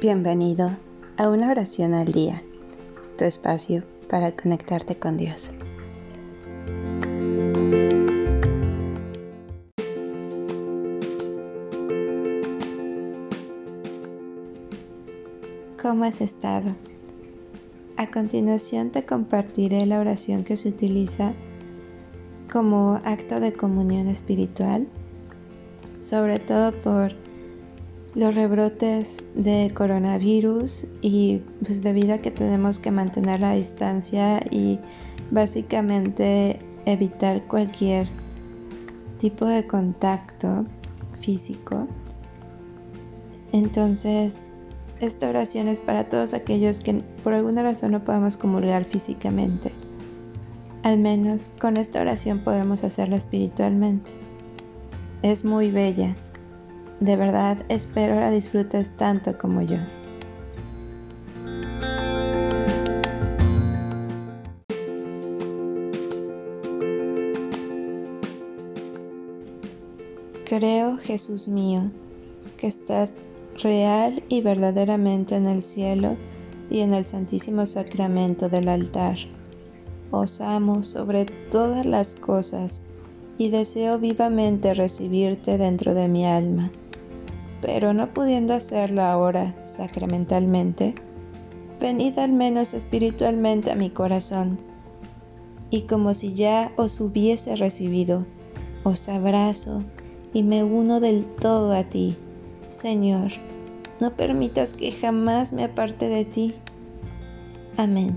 Bienvenido a una oración al día, tu espacio para conectarte con Dios. ¿Cómo has estado? A continuación te compartiré la oración que se utiliza como acto de comunión espiritual, sobre todo por los rebrotes de coronavirus y pues debido a que tenemos que mantener la distancia y básicamente evitar cualquier tipo de contacto físico. Entonces, esta oración es para todos aquellos que por alguna razón no podemos comulgar físicamente. Al menos con esta oración podemos hacerla espiritualmente. Es muy bella de verdad espero la disfrutes tanto como yo. Creo, Jesús mío, que estás real y verdaderamente en el cielo y en el santísimo sacramento del altar. Os amo sobre todas las cosas y deseo vivamente recibirte dentro de mi alma pero no pudiendo hacerlo ahora sacramentalmente, venid al menos espiritualmente a mi corazón, y como si ya os hubiese recibido, os abrazo y me uno del todo a ti, Señor, no permitas que jamás me aparte de ti. Amén.